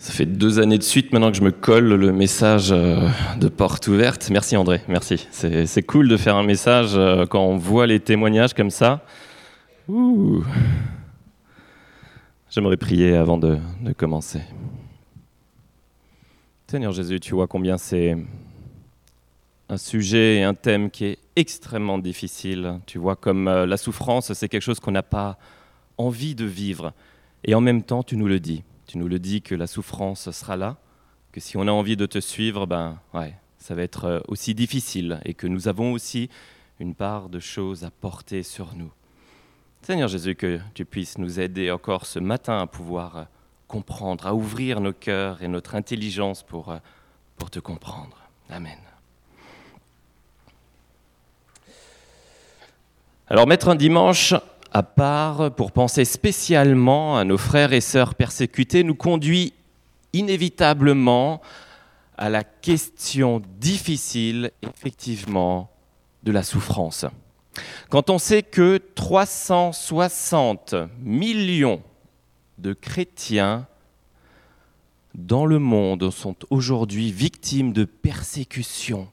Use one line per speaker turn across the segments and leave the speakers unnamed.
Ça fait deux années de suite maintenant que je me colle le message euh, de porte ouverte. Merci André, merci. C'est cool de faire un message euh, quand on voit les témoignages comme ça. J'aimerais prier avant de, de commencer. Seigneur Jésus, tu vois combien c'est un sujet et un thème qui est extrêmement difficile. Tu vois comme euh, la souffrance, c'est quelque chose qu'on n'a pas envie de vivre. Et en même temps, tu nous le dis tu nous le dis que la souffrance sera là, que si on a envie de te suivre, ben ouais, ça va être euh, aussi difficile et que nous avons aussi une part de choses à porter sur nous. Seigneur Jésus, que tu puisses nous aider encore ce matin à pouvoir euh, comprendre, à ouvrir nos cœurs et notre intelligence pour, euh, pour te comprendre. Amen. Alors, mettre un dimanche à part pour penser spécialement à nos frères et sœurs persécutés nous conduit inévitablement à la question difficile, effectivement, de la souffrance. Quand on sait que 360 millions de chrétiens dans le monde sont aujourd'hui victimes de persécutions,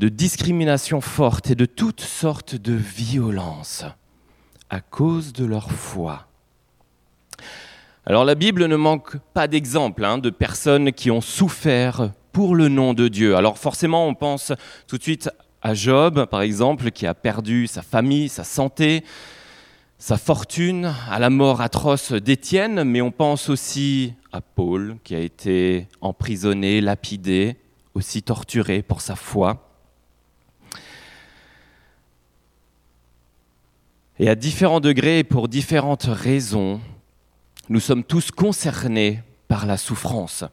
de discrimination forte et de toutes sortes de violences à cause de leur foi. Alors la Bible ne manque pas d'exemples hein, de personnes qui ont souffert pour le nom de Dieu. Alors forcément, on pense tout de suite à Job, par exemple, qui a perdu sa famille, sa santé, sa fortune, à la mort atroce d'Étienne, mais on pense aussi à Paul, qui a été emprisonné, lapidé, aussi torturé pour sa foi. Et à différents degrés et pour différentes raisons, nous sommes tous concernés par la souffrance,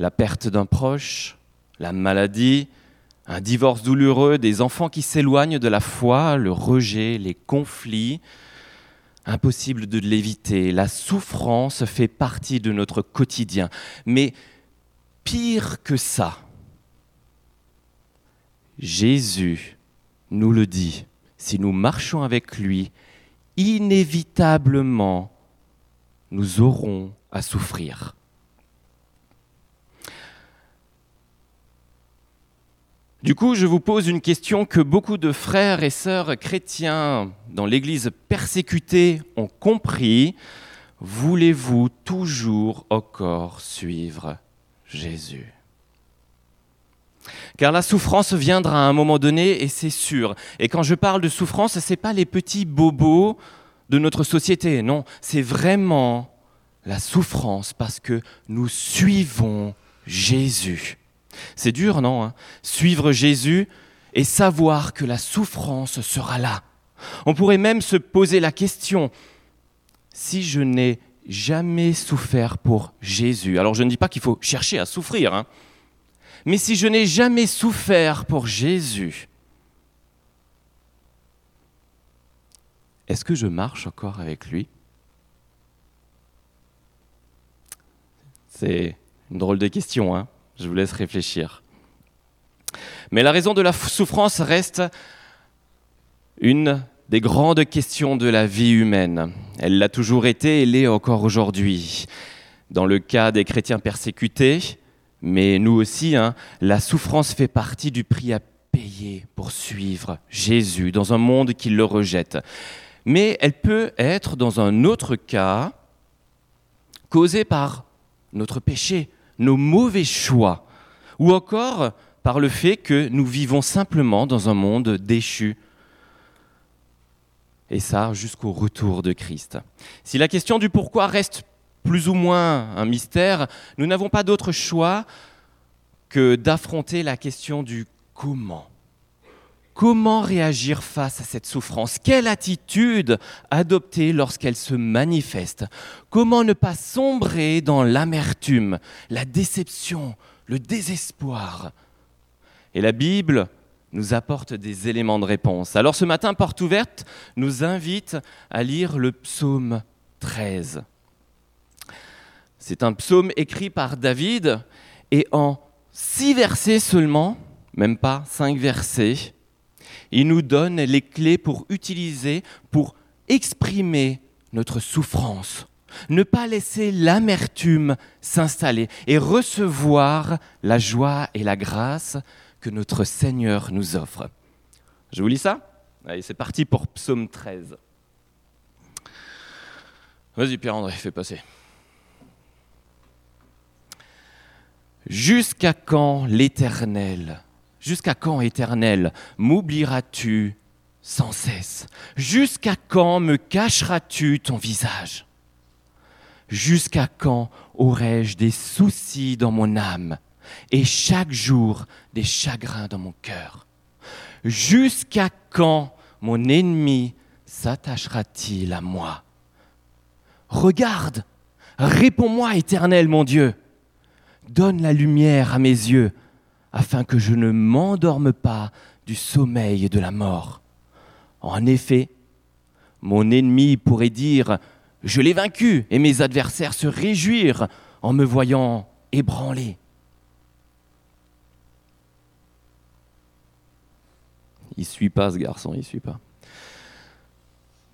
la perte d'un proche, la maladie, un divorce douloureux, des enfants qui s'éloignent de la foi, le rejet, les conflits. Impossible de l'éviter. La souffrance fait partie de notre quotidien. Mais pire que ça, Jésus nous le dit. Si nous marchons avec lui, inévitablement, nous aurons à souffrir. Du coup, je vous pose une question que beaucoup de frères et sœurs chrétiens dans l'Église persécutée ont compris. Voulez-vous toujours encore suivre Jésus? Car la souffrance viendra à un moment donné et c'est sûr. Et quand je parle de souffrance, ce n'est pas les petits bobos de notre société, non, c'est vraiment la souffrance parce que nous suivons Jésus. C'est dur, non hein Suivre Jésus et savoir que la souffrance sera là. On pourrait même se poser la question, si je n'ai jamais souffert pour Jésus, alors je ne dis pas qu'il faut chercher à souffrir, hein, mais si je n'ai jamais souffert pour Jésus, est-ce que je marche encore avec lui? C'est une drôle de question, hein je vous laisse réfléchir. Mais la raison de la souffrance reste une des grandes questions de la vie humaine. Elle l'a toujours été et l'est encore aujourd'hui. Dans le cas des chrétiens persécutés, mais nous aussi, hein, la souffrance fait partie du prix à payer pour suivre Jésus dans un monde qui le rejette. Mais elle peut être, dans un autre cas, causée par notre péché, nos mauvais choix, ou encore par le fait que nous vivons simplement dans un monde déchu. Et ça jusqu'au retour de Christ. Si la question du pourquoi reste plus ou moins un mystère, nous n'avons pas d'autre choix que d'affronter la question du comment. Comment réagir face à cette souffrance? Quelle attitude adopter lorsqu'elle se manifeste? Comment ne pas sombrer dans l'amertume, la déception, le désespoir? Et la Bible nous apporte des éléments de réponse. Alors ce matin, Porte ouverte nous invite à lire le psaume 13. C'est un psaume écrit par David et en six versets seulement, même pas cinq versets, il nous donne les clés pour utiliser, pour exprimer notre souffrance, ne pas laisser l'amertume s'installer et recevoir la joie et la grâce que notre Seigneur nous offre. Je vous lis ça? Allez, c'est parti pour Psaume 13. Vas-y Pierre-André, fais passer. Jusqu'à quand l'Éternel, jusqu'à quand Éternel, m'oublieras-tu sans cesse? Jusqu'à quand me cacheras-tu ton visage? Jusqu'à quand aurai-je des soucis dans mon âme et chaque jour des chagrins dans mon cœur? Jusqu'à quand mon ennemi s'attachera-t-il à moi? Regarde, réponds-moi, Éternel mon Dieu. Donne la lumière à mes yeux, afin que je ne m'endorme pas du sommeil de la mort. En effet, mon ennemi pourrait dire, je l'ai vaincu, et mes adversaires se réjouir en me voyant ébranlé. Il suit pas ce garçon, il suit pas.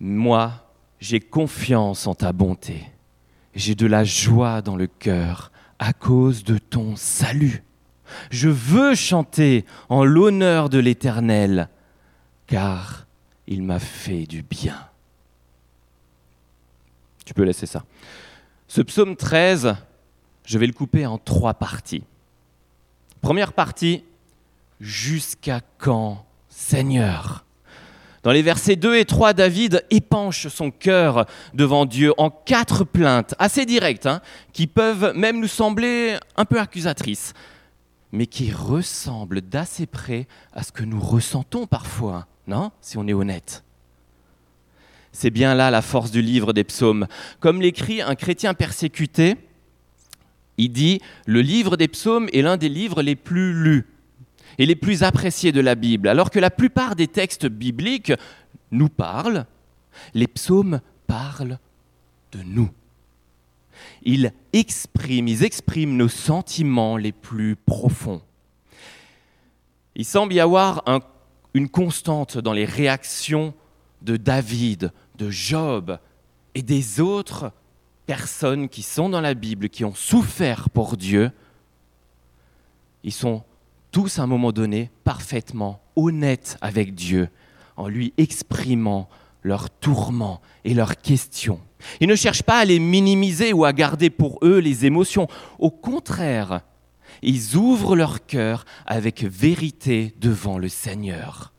Moi, j'ai confiance en ta bonté. J'ai de la joie dans le cœur à cause de ton salut. Je veux chanter en l'honneur de l'Éternel, car il m'a fait du bien. Tu peux laisser ça. Ce psaume 13, je vais le couper en trois parties. Première partie, jusqu'à quand, Seigneur? Dans les versets 2 et 3, David épanche son cœur devant Dieu en quatre plaintes assez directes, hein, qui peuvent même nous sembler un peu accusatrices, mais qui ressemblent d'assez près à ce que nous ressentons parfois, non Si on est honnête. C'est bien là la force du livre des psaumes. Comme l'écrit un chrétien persécuté, il dit, le livre des psaumes est l'un des livres les plus lus et les plus appréciés de la Bible. Alors que la plupart des textes bibliques nous parlent, les psaumes parlent de nous. Ils expriment, ils expriment nos sentiments les plus profonds. Il semble y avoir une constante dans les réactions de David, de Job et des autres personnes qui sont dans la Bible, qui ont souffert pour Dieu. Ils sont tous à un moment donné parfaitement honnêtes avec Dieu en lui exprimant leurs tourments et leurs questions. Ils ne cherchent pas à les minimiser ou à garder pour eux les émotions. Au contraire, ils ouvrent leur cœur avec vérité devant le Seigneur.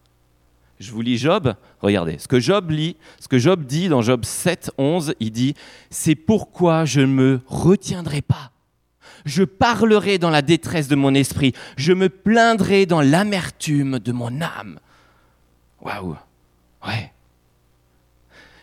Je vous lis Job, regardez, ce que Job lit, ce que Job dit dans Job 7, 11, il dit, c'est pourquoi je ne me retiendrai pas je parlerai dans la détresse de mon esprit. Je me plaindrai dans l'amertume de mon âme. Waouh. Ouais.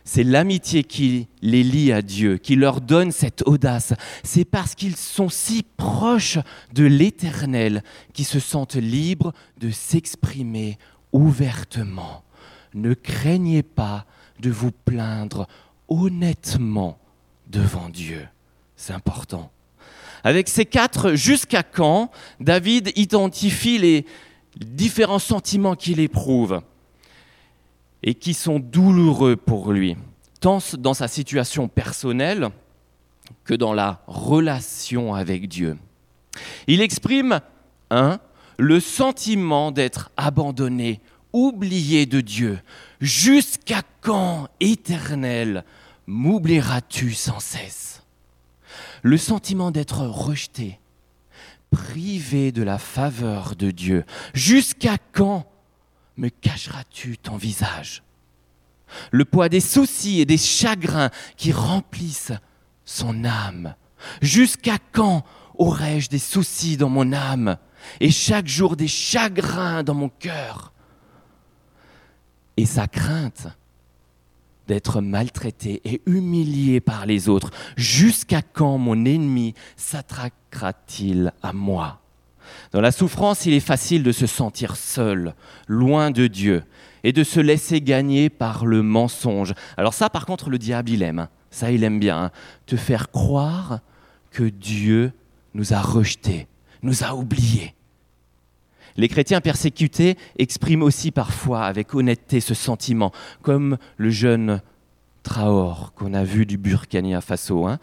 C'est l'amitié qui les lie à Dieu, qui leur donne cette audace. C'est parce qu'ils sont si proches de l'Éternel qu'ils se sentent libres de s'exprimer ouvertement. Ne craignez pas de vous plaindre honnêtement devant Dieu. C'est important. Avec ces quatre jusqu'à quand, David identifie les différents sentiments qu'il éprouve et qui sont douloureux pour lui, tant dans sa situation personnelle que dans la relation avec Dieu. Il exprime, un, le sentiment d'être abandonné, oublié de Dieu. Jusqu'à quand, éternel, m'oublieras-tu sans cesse? Le sentiment d'être rejeté, privé de la faveur de Dieu. Jusqu'à quand me cacheras-tu ton visage? Le poids des soucis et des chagrins qui remplissent son âme. Jusqu'à quand aurai-je des soucis dans mon âme et chaque jour des chagrins dans mon cœur? Et sa crainte d'être maltraité et humilié par les autres. Jusqu'à quand mon ennemi s'attraquera-t-il à moi? Dans la souffrance, il est facile de se sentir seul, loin de Dieu, et de se laisser gagner par le mensonge. Alors ça, par contre, le diable, il aime. Hein. Ça, il aime bien. Hein. Te faire croire que Dieu nous a rejetés, nous a oubliés. Les chrétiens persécutés expriment aussi parfois avec honnêteté ce sentiment, comme le jeune Traor qu'on a vu du Burkina Faso, hein,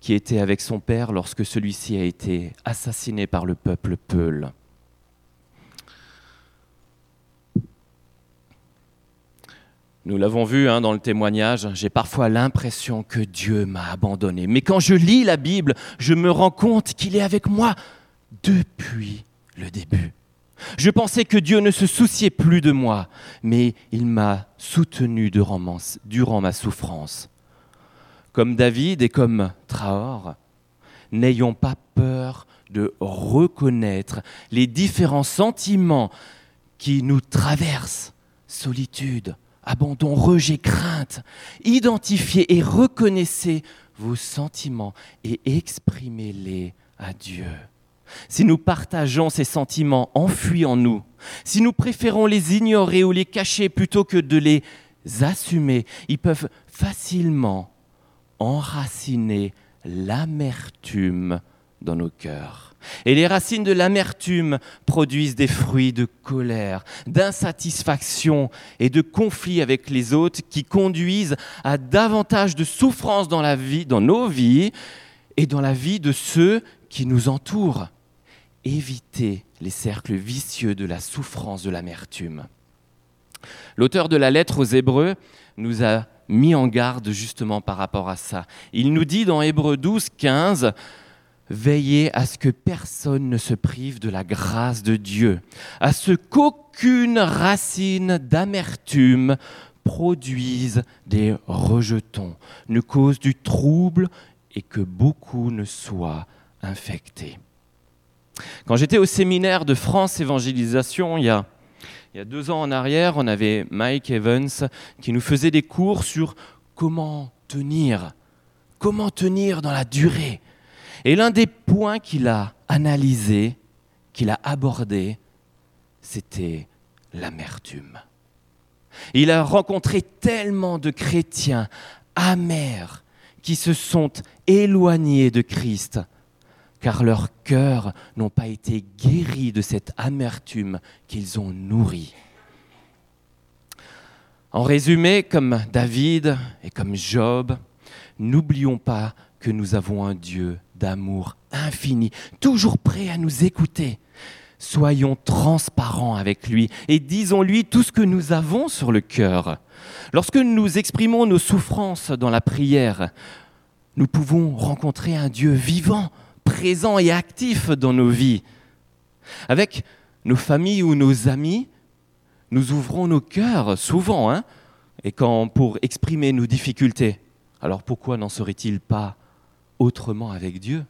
qui était avec son père lorsque celui-ci a été assassiné par le peuple Peul. Nous l'avons vu hein, dans le témoignage, j'ai parfois l'impression que Dieu m'a abandonné. Mais quand je lis la Bible, je me rends compte qu'il est avec moi depuis le début. Je pensais que Dieu ne se souciait plus de moi, mais il m'a soutenu durant, ma souffrance. Comme David et comme Traor, n'ayons pas peur de reconnaître les différents sentiments qui nous traversent. Solitude, abandon, rejet, crainte. Identifiez et reconnaissez vos sentiments et exprimez-les à Dieu. Si nous partageons ces sentiments enfuis en nous, si nous préférons les ignorer ou les cacher plutôt que de les assumer, ils peuvent facilement enraciner l'amertume dans nos cœurs. Et les racines de l'amertume produisent des fruits de colère, d'insatisfaction et de conflits avec les autres qui conduisent à davantage de souffrance dans nos vies et dans la vie de ceux qui nous entourent. Évitez les cercles vicieux de la souffrance de l'amertume. L'auteur de la lettre aux Hébreux nous a mis en garde justement par rapport à ça. Il nous dit dans Hébreux 12, 15, Veillez à ce que personne ne se prive de la grâce de Dieu, à ce qu'aucune racine d'amertume produise des rejetons, ne cause du trouble et que beaucoup ne soient infectés. Quand j'étais au séminaire de France Évangélisation, il y, a, deux ans en arrière, on avait Mike Evans qui nous faisait des cours sur comment tenir, comment tenir dans la durée et l'un des points qu'il a analysé, qu'il a abordé, c'était l'amertume. Il a rencontré tellement de chrétiens amers qui se sont éloignés de Christ, car leurs cœurs n'ont pas été guéris de cette amertume qu'ils ont nourrie. En résumé, comme David et comme Job, n'oublions pas que nous avons un Dieu d'amour infini, toujours prêt à nous écouter. Soyons transparents avec lui et disons-lui tout ce que nous avons sur le cœur. Lorsque nous exprimons nos souffrances dans la prière, nous pouvons rencontrer un Dieu vivant, présent et actif dans nos vies. Avec nos familles ou nos amis, nous ouvrons nos cœurs souvent, hein, et quand pour exprimer nos difficultés. Alors pourquoi n'en serait-il pas autrement avec Dieu?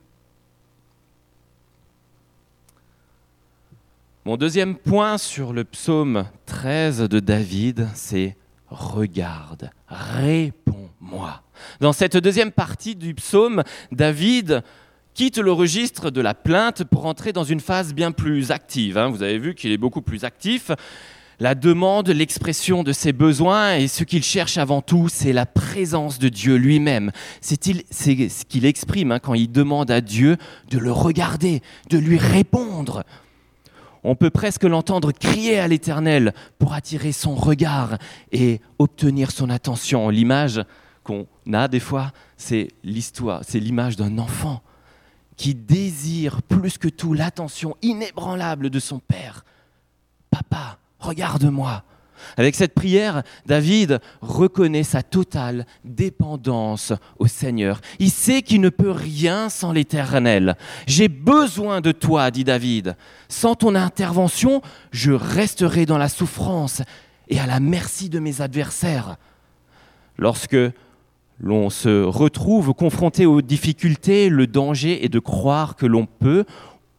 Mon deuxième point sur le psaume 13 de David, c'est Regarde, réponds-moi. Dans cette deuxième partie du psaume, David quitte le registre de la plainte pour entrer dans une phase bien plus active. Hein. Vous avez vu qu'il est beaucoup plus actif la demande, l'expression de ses besoins et ce qu'il cherche avant tout, c'est la présence de Dieu lui-même. C'est ce qu'il exprime hein, quand il demande à Dieu de le regarder, de lui répondre. On peut presque l'entendre crier à l'Éternel pour attirer son regard et obtenir son attention. L'image qu'on a des fois, c'est l'histoire, c'est l'image d'un enfant qui désire plus que tout l'attention inébranlable de son père. Papa, regarde-moi. Avec cette prière, David reconnaît sa totale dépendance au Seigneur. Il sait qu'il ne peut rien sans l'Éternel. J'ai besoin de toi, dit David. Sans ton intervention, je resterai dans la souffrance et à la merci de mes adversaires. Lorsque l'on se retrouve confronté aux difficultés, le danger est de croire que l'on peut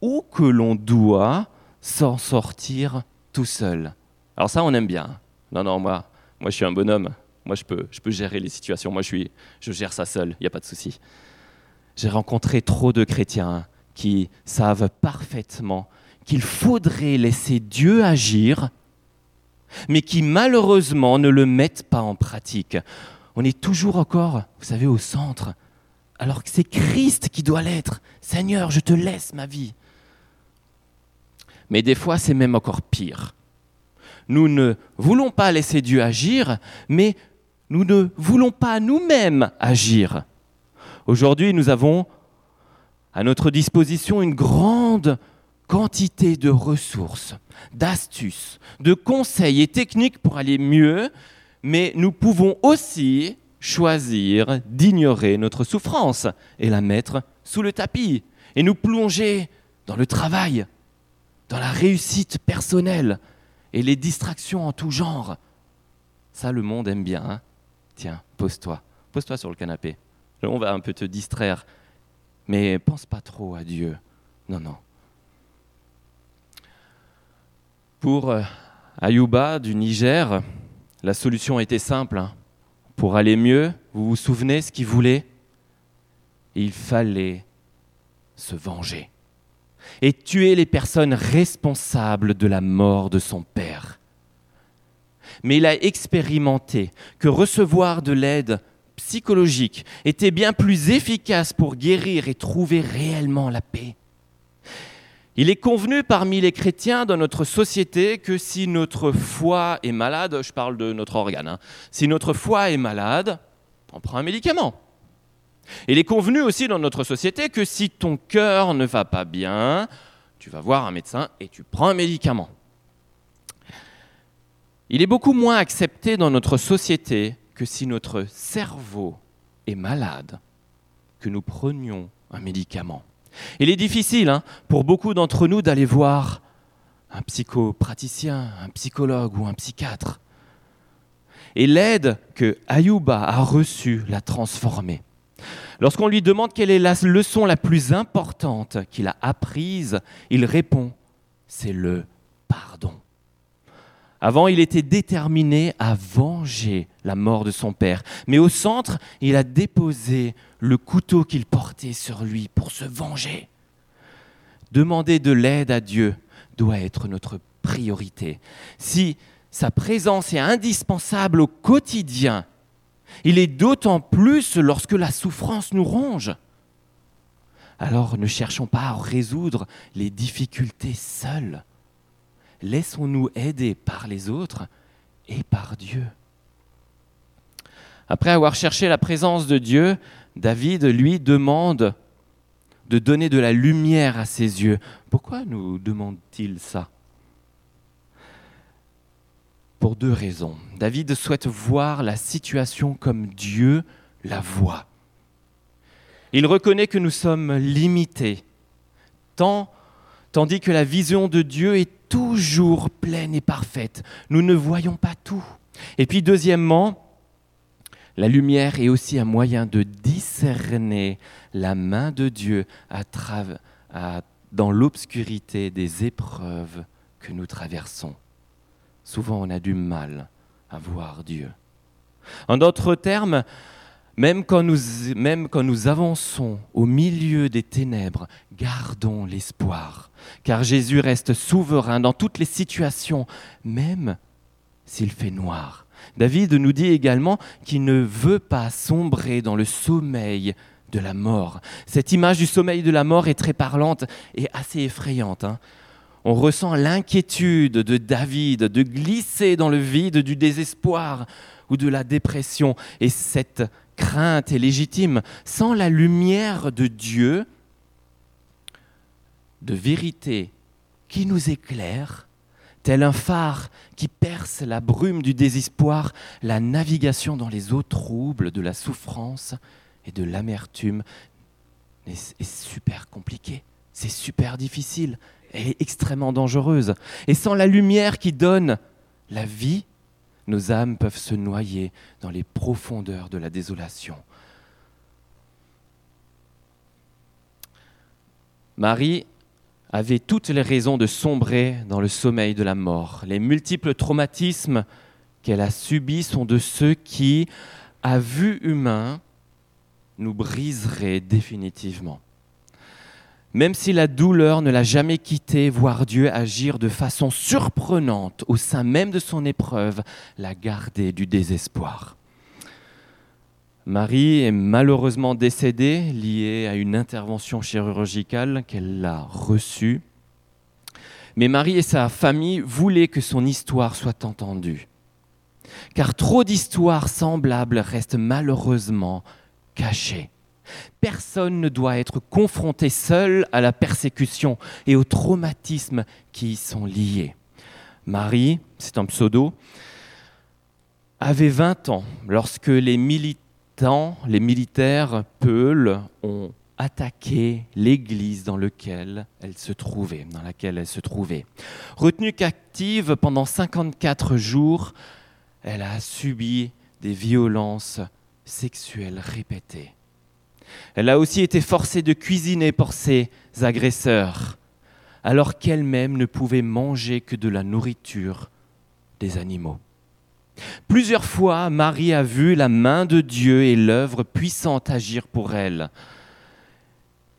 ou que l'on doit s'en sortir tout seul. Alors ça, on aime bien. Non, non, moi, moi je suis un bonhomme. Moi, je peux, je peux gérer les situations. Moi, je, suis, je gère ça seul. Il n'y a pas de souci. J'ai rencontré trop de chrétiens qui savent parfaitement qu'il faudrait laisser Dieu agir, mais qui malheureusement ne le mettent pas en pratique. On est toujours encore, vous savez, au centre, alors que c'est Christ qui doit l'être. Seigneur, je te laisse ma vie. Mais des fois, c'est même encore pire. Nous ne voulons pas laisser Dieu agir, mais nous ne voulons pas nous-mêmes agir. Aujourd'hui, nous avons à notre disposition une grande quantité de ressources, d'astuces, de conseils et techniques pour aller mieux, mais nous pouvons aussi choisir d'ignorer notre souffrance et la mettre sous le tapis et nous plonger dans le travail, dans la réussite personnelle et les distractions en tout genre. Ça, le monde aime bien. Hein Tiens, pose-toi, pose-toi sur le canapé. On va un peu te distraire, mais pense pas trop à Dieu. Non, non. Pour euh, Ayuba du Niger, la solution était simple. Hein. Pour aller mieux, vous vous souvenez ce qu'il voulait? Il fallait se venger et tuer les personnes responsables de la mort de son père. Mais il a expérimenté que recevoir de l'aide psychologique était bien plus efficace pour guérir et trouver réellement la paix. Il est convenu parmi les chrétiens dans notre société que si notre foi est malade, je parle de notre organe, hein, si notre foi est malade, on prend un médicament. Il est convenu aussi dans notre société que si ton cœur ne va pas bien, tu vas voir un médecin et tu prends un médicament. Il est beaucoup moins accepté dans notre société que si notre cerveau est malade, que nous prenions un médicament. Il est difficile hein, pour beaucoup d'entre nous d'aller voir un psychopraticien, un psychologue ou un psychiatre. Et l'aide que Ayuba a reçue l'a transformé. Lorsqu'on lui demande quelle est la leçon la plus importante qu'il a apprise, il répond, c'est le pardon. Avant, il était déterminé à venger la mort de son père, mais au centre, il a déposé le couteau qu'il portait sur lui pour se venger. Demander de l'aide à Dieu doit être notre priorité. Si sa présence est indispensable au quotidien, il est d'autant plus lorsque la souffrance nous ronge. Alors ne cherchons pas à résoudre les difficultés seuls. Laissons-nous aider par les autres et par Dieu. Après avoir cherché la présence de Dieu, David lui demande de donner de la lumière à ses yeux. Pourquoi nous demande-t-il ça? Pour deux raisons. David souhaite voir la situation comme Dieu la voit. Il reconnaît que nous sommes limités, tandis que la vision de Dieu est toujours pleine et parfaite. Nous ne voyons pas tout. Et puis deuxièmement, la lumière est aussi un moyen de discerner la main de Dieu dans l'obscurité des épreuves que nous traversons. Souvent, on a du mal à voir Dieu. En d'autres termes, même quand nous avançons au milieu des ténèbres, gardons l'espoir, car Jésus reste souverain dans toutes les situations, même s'il fait noir. David nous dit également qu'il ne veut pas sombrer dans le sommeil de la mort. Cette image du sommeil de la mort est très parlante et assez effrayante. Hein. On ressent l'inquiétude de David de glisser dans le vide du désespoir ou de la dépression. Et cette crainte est légitime. Sans la lumière de Dieu, de vérité qui nous éclaire, tel un phare qui perce la brume du désespoir, la navigation dans les eaux troubles de la souffrance et de l'amertume est, super compliquée, c'est super difficile, elle est extrêmement dangereuse. Et sans la lumière qui donne la vie, nos âmes peuvent se noyer dans les profondeurs de la désolation. Marie avait toutes les raisons de sombrer dans le sommeil de la mort. Les multiples traumatismes qu'elle a subis sont de ceux qui, à vue humaine, nous briseraient définitivement. Même si la douleur ne l'a jamais quitté, voir Dieu agir de façon surprenante au sein même de son épreuve, l'a gardée du désespoir. Marie est malheureusement décédée, liée à une intervention chirurgicale qu'elle a reçue. Mais Marie et sa famille voulaient que son histoire soit entendue. car trop d'histoires semblables restent malheureusement cachées. Personne ne doit être confronté seul à la persécution et au traumatisme qui y sont liés. Marie, c'est un pseudo, avait 20 ans lorsque les militants, les militaires Peuls ont attaqué l'église dans laquelle elle se trouvait, dans laquelle elle se trouvait. Retenue captive pendant 54 jours, elle a subi des violences sexuelles répétées. Elle a aussi été forcée de cuisiner pour ses agresseurs, alors qu'elle-même ne pouvait manger que de la nourriture des animaux. Plusieurs fois, Marie a vu la main de Dieu et l'œuvre puissante agir pour elle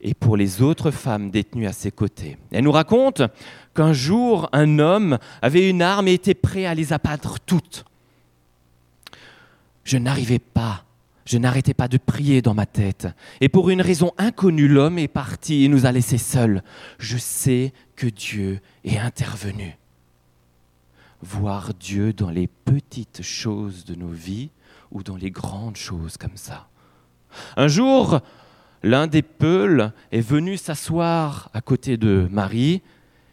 et pour les autres femmes détenues à ses côtés. Elle nous raconte qu'un jour, un homme avait une arme et était prêt à les abattre toutes. Je n'arrivais pas je n'arrêtais pas de prier dans ma tête. Et pour une raison inconnue, l'homme est parti et nous a laissés seuls. Je sais que Dieu est intervenu. Voir Dieu dans les petites choses de nos vies ou dans les grandes choses comme ça. Un jour, l'un des Peuls est venu s'asseoir à côté de Marie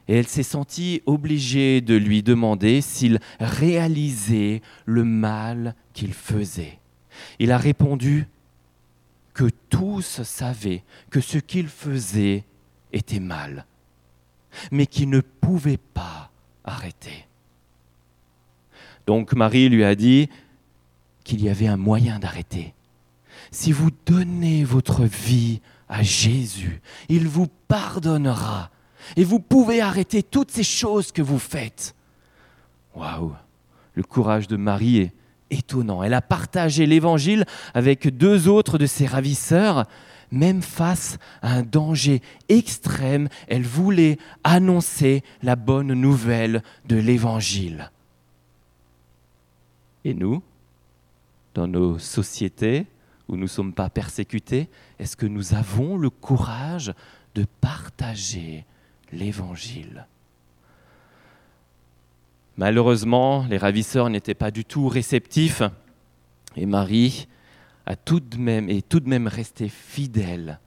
et elle s'est sentie obligée de lui demander s'il réalisait le mal qu'il faisait. Il a répondu que tous savaient que ce qu'il faisait était mal, mais qu'il ne pouvait pas arrêter. Donc Marie lui a dit qu'il y avait un moyen d'arrêter. Si vous donnez votre vie à Jésus, il vous pardonnera et vous pouvez arrêter toutes ces choses que vous faites. Waouh, le courage de Marie est étonnant. Elle a partagé l'évangile avec deux autres de ses ravisseurs. Même face à un danger extrême, elle voulait annoncer la bonne nouvelle de l'évangile. Et nous, dans nos sociétés où nous ne sommes pas persécutés, est-ce que nous avons le courage de partager l'évangile? Malheureusement, les ravisseurs n'étaient pas du tout réceptifs et Marie a tout de même, est tout de même restée fidèle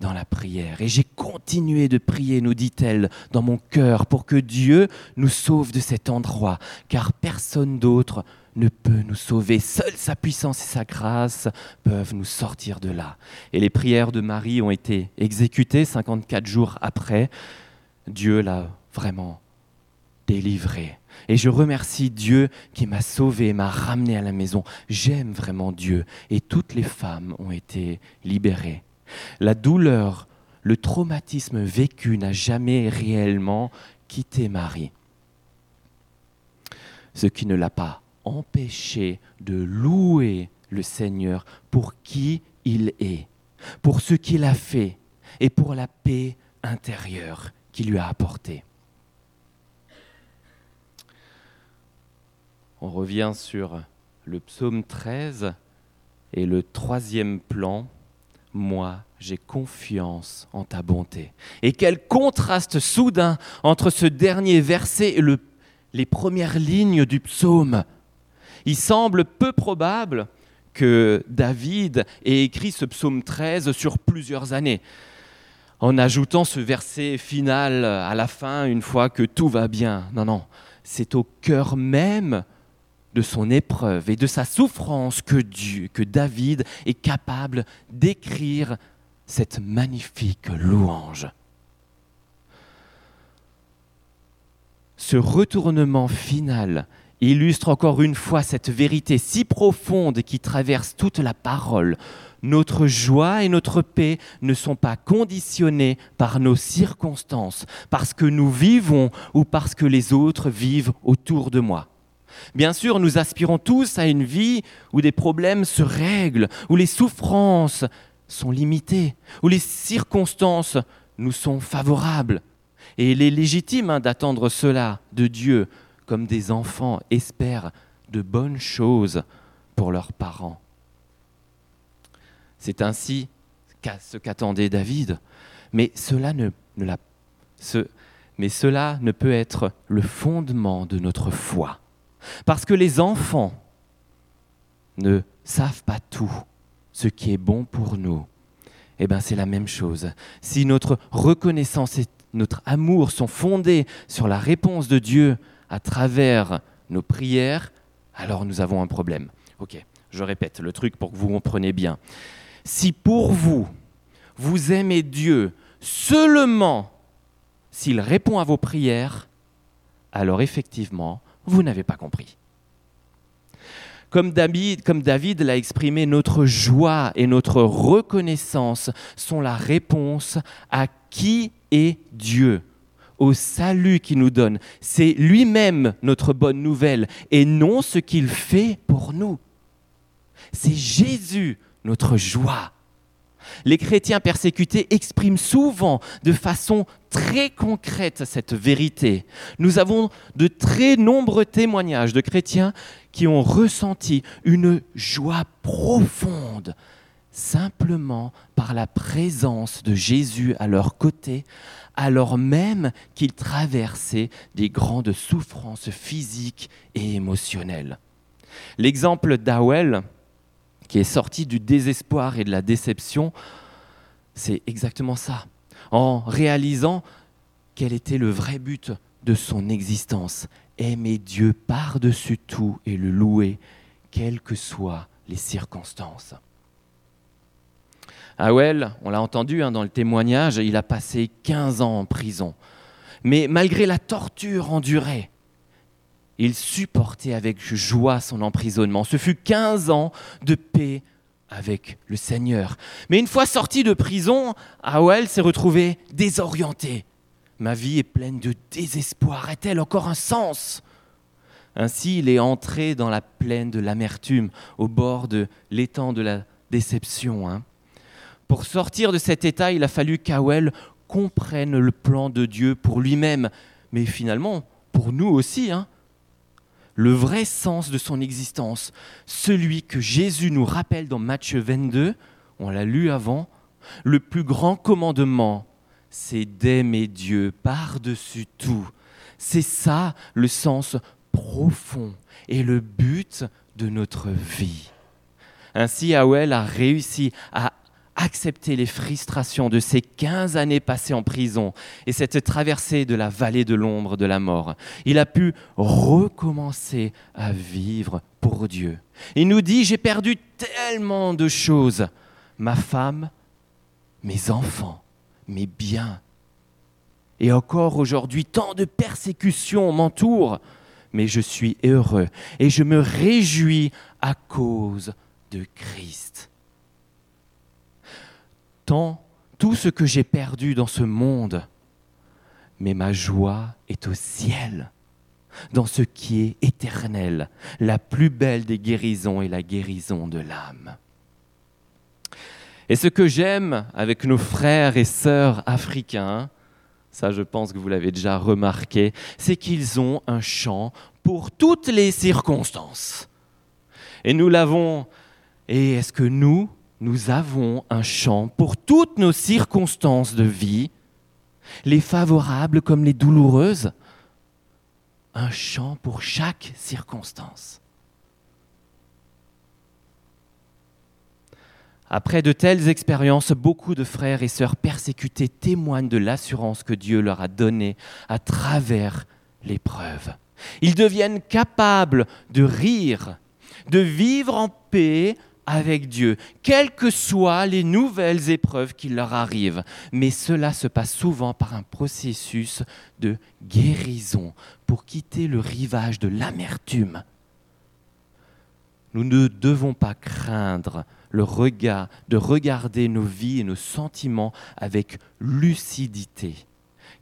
dans la prière. Et j'ai continué de prier, nous dit-elle, dans mon cœur, pour que Dieu nous sauve de cet endroit, car personne d'autre ne peut nous sauver. Seule sa puissance et sa grâce peuvent nous sortir de là. Et les prières de Marie ont été exécutées 54 jours après. Dieu l'a vraiment délivré. Et je remercie Dieu qui m'a sauvé, m'a ramené à la maison. J'aime vraiment Dieu. Et toutes les femmes ont été libérées. La douleur, le traumatisme vécu n'a jamais réellement quitté Marie. Ce qui ne l'a pas empêché de louer le Seigneur pour qui il est, pour ce qu'il a fait et pour la paix intérieure qu'il lui a apportée. on revient sur le psaume 13 et le troisième plan, moi j'ai confiance en ta bonté. Et quel contraste soudain entre ce dernier verset et les premières lignes du psaume. Il semble peu probable que David ait écrit ce psaume 13 sur plusieurs années, en ajoutant ce verset final à la fin une fois que tout va bien. Non, non, c'est au cœur même de son épreuve et de sa souffrance que Dieu, que David est capable d'écrire cette magnifique louange. Ce retournement final illustre encore une fois cette vérité si profonde qui traverse toute la parole. Notre joie et notre paix ne sont pas conditionnées par nos circonstances, parce que nous vivons ou parce que les autres vivent autour de moi. Bien sûr, nous aspirons tous à une vie où des problèmes se règlent, où les souffrances sont limitées, où les circonstances nous sont favorables. Et il est légitime hein, d'attendre cela de Dieu, comme des enfants espèrent de bonnes choses pour leurs parents. C'est ainsi ce qu'attendait David. Mais cela ne, mais cela ne peut être le fondement de notre foi. Parce que les enfants ne savent pas tout ce qui est bon pour nous. Eh bien, c'est la même chose. Si notre reconnaissance et notre amour sont fondés sur la réponse de Dieu à travers nos prières, alors nous avons un problème. Ok, je répète le truc pour que vous compreniez bien. Si pour vous, vous aimez Dieu seulement s'il répond à vos prières, alors effectivement, vous n'avez pas compris. Comme David, l'a exprimé, notre joie et notre reconnaissance sont la réponse à qui est Dieu, au salut qu'il nous donne. C'est lui-même notre bonne nouvelle et non ce qu'il fait pour nous. C'est Jésus notre joie. Les chrétiens persécutés expriment souvent de façon très concrète cette vérité. Nous avons de très nombreux témoignages de chrétiens qui ont ressenti une joie profonde simplement par la présence de Jésus à leur côté, alors même qu'ils traversaient des grandes souffrances physiques et émotionnelles. L'exemple d'Awel, qui est sorti du désespoir et de la déception, c'est exactement ça. En réalisant quel était le vrai but de son existence, aimer Dieu par-dessus tout et le louer, quelles que soient les circonstances. Awel, on l'a entendu hein, dans le témoignage, il a passé 15 ans en prison. Mais malgré la torture endurée, il supportait avec joie son emprisonnement. Ce fut 15 ans de paix avec le Seigneur. Mais une fois sorti de prison, Awel s'est retrouvé désorienté. Ma vie est pleine de désespoir. A-t-elle encore un sens? Ainsi, il est entré dans la plaine de l'amertume, au bord de l'étang de la déception. Hein. Pour sortir de cet état, il a fallu qu'Awel comprenne le plan de Dieu pour lui-même, mais finalement pour nous aussi. Hein le vrai sens de son existence, celui que Jésus nous rappelle dans Matthieu 22, on l'a lu avant, le plus grand commandement, c'est d'aimer Dieu par-dessus tout. C'est ça le sens profond et le but de notre vie. Ainsi, Awel a réussi à accepter les frustrations de ces 15 années passées en prison et cette traversée de la vallée de l'ombre de la mort. Il a pu recommencer à vivre pour Dieu. Il nous dit, j'ai perdu tellement de choses, ma femme, mes enfants, mes biens. Et encore aujourd'hui, tant de persécutions m'entourent, mais je suis heureux et je me réjouis à cause de Christ tant tout ce que j'ai perdu dans ce monde, mais ma joie est au ciel, dans ce qui est éternel, la plus belle des guérisons est la guérison de l'âme. Et ce que j'aime avec nos frères et sœurs africains, ça je pense que vous l'avez déjà remarqué, c'est qu'ils ont un chant pour toutes les circonstances. Et nous l'avons, et est-ce que nous, nous avons un chant pour toutes nos circonstances de vie, les favorables comme les douloureuses, un chant pour chaque circonstance. Après de telles expériences, beaucoup de frères et sœurs persécutés témoignent de l'assurance que Dieu leur a donnée à travers l'épreuve. Ils deviennent capables de rire, de vivre en paix avec Dieu, quelles que soient les nouvelles épreuves qui leur arrivent. Mais cela se passe souvent par un processus de guérison pour quitter le rivage de l'amertume. Nous ne devons pas craindre le regard, de regarder nos vies et nos sentiments avec lucidité,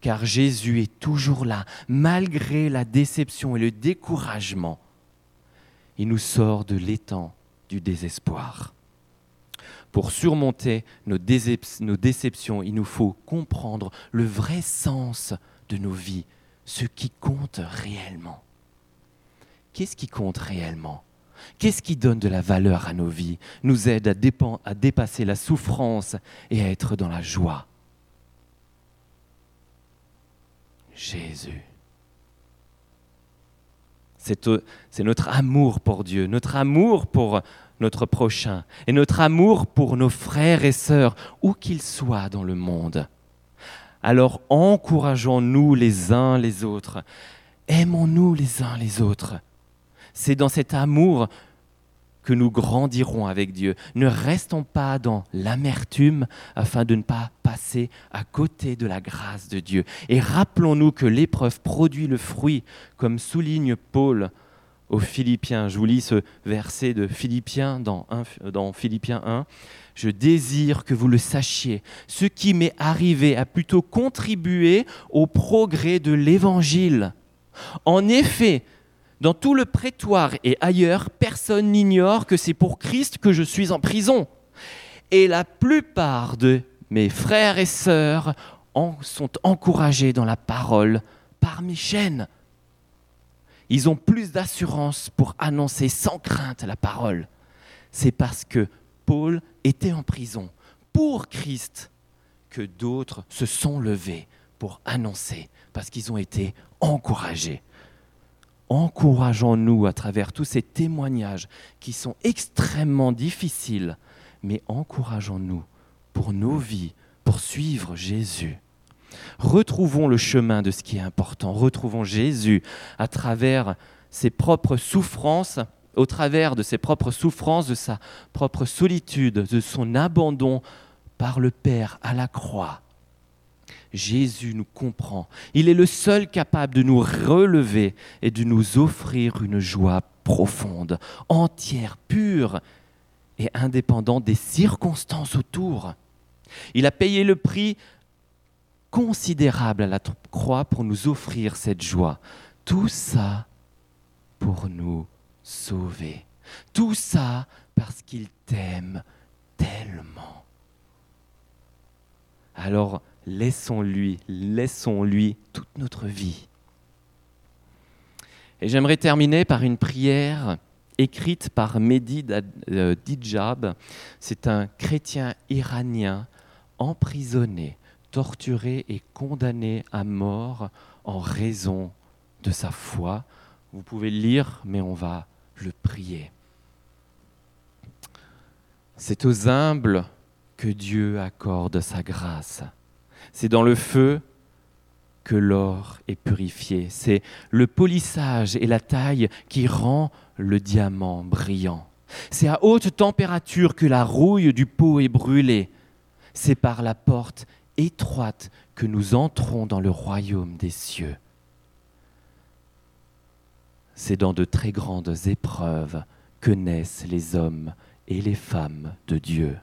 car Jésus est toujours là, malgré la déception et le découragement. Il nous sort de l'étang désespoir. Pour surmonter nos, nos déceptions, il nous faut comprendre le vrai sens de nos vies, ce qui compte réellement. Qu'est-ce qui compte réellement? Qu'est-ce qui donne de la valeur à nos vies, nous aide à, à dépasser la souffrance et à être dans la joie? Jésus. C'est notre amour pour Dieu, notre amour pour notre prochain et notre amour pour nos frères et sœurs, où qu'ils soient dans le monde. Alors encourageons-nous les uns les autres, aimons-nous les uns les autres. C'est dans cet amour que nous grandirons avec Dieu. Ne restons pas dans l'amertume afin de ne pas passer à côté de la grâce de Dieu. Et rappelons-nous que l'épreuve produit le fruit, comme souligne Paul aux Philippiens. Je vous lis ce verset de Philippiens dans, Philippiens 1. Je désire que vous le sachiez. Ce qui m'est arrivé a plutôt contribué au progrès de l'Évangile. En effet, dans tout le prétoire et ailleurs, personne n'ignore que c'est pour Christ que je suis en prison. Et la plupart de mes frères et sœurs sont encouragés dans la parole par mes chaînes. Ils ont plus d'assurance pour annoncer sans crainte la parole. C'est parce que Paul était en prison pour Christ que d'autres se sont levés pour annoncer, parce qu'ils ont été encouragés encourageons-nous à travers tous ces témoignages qui sont extrêmement difficiles, mais encourageons-nous pour nos vies, pour suivre Jésus. Retrouvons le chemin de ce qui est important, retrouvons Jésus à travers ses propres souffrances, au travers de ses propres souffrances, de sa propre solitude, de son abandon par le Père à la croix. Jésus nous comprend. Il est le seul capable de nous relever et de nous offrir une joie profonde, entière, pure et indépendante des circonstances autour. Il a payé le prix considérable à la croix pour nous offrir cette joie. Tout ça pour nous sauver. Tout ça parce qu'il t'aime tellement. Alors, laissons-lui, laissons-lui toute notre vie. Et j'aimerais terminer par une prière écrite par Mehdi euh, Dijab. C'est un chrétien iranien emprisonné, torturé et condamné à mort en raison de sa foi. Vous pouvez le lire, mais on va le prier. C'est aux humbles que Dieu accorde sa grâce. C'est dans le feu que l'or est purifié. C'est le polissage et la taille qui rend le diamant brillant. C'est à haute température que la rouille du pot est brûlée. C'est par la porte étroite que nous entrons dans le royaume des cieux. C'est dans de très grandes épreuves que naissent les hommes et les femmes de Dieu.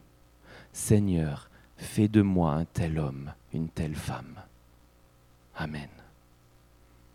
Seigneur, fais de moi un tel homme une telle femme. Amen.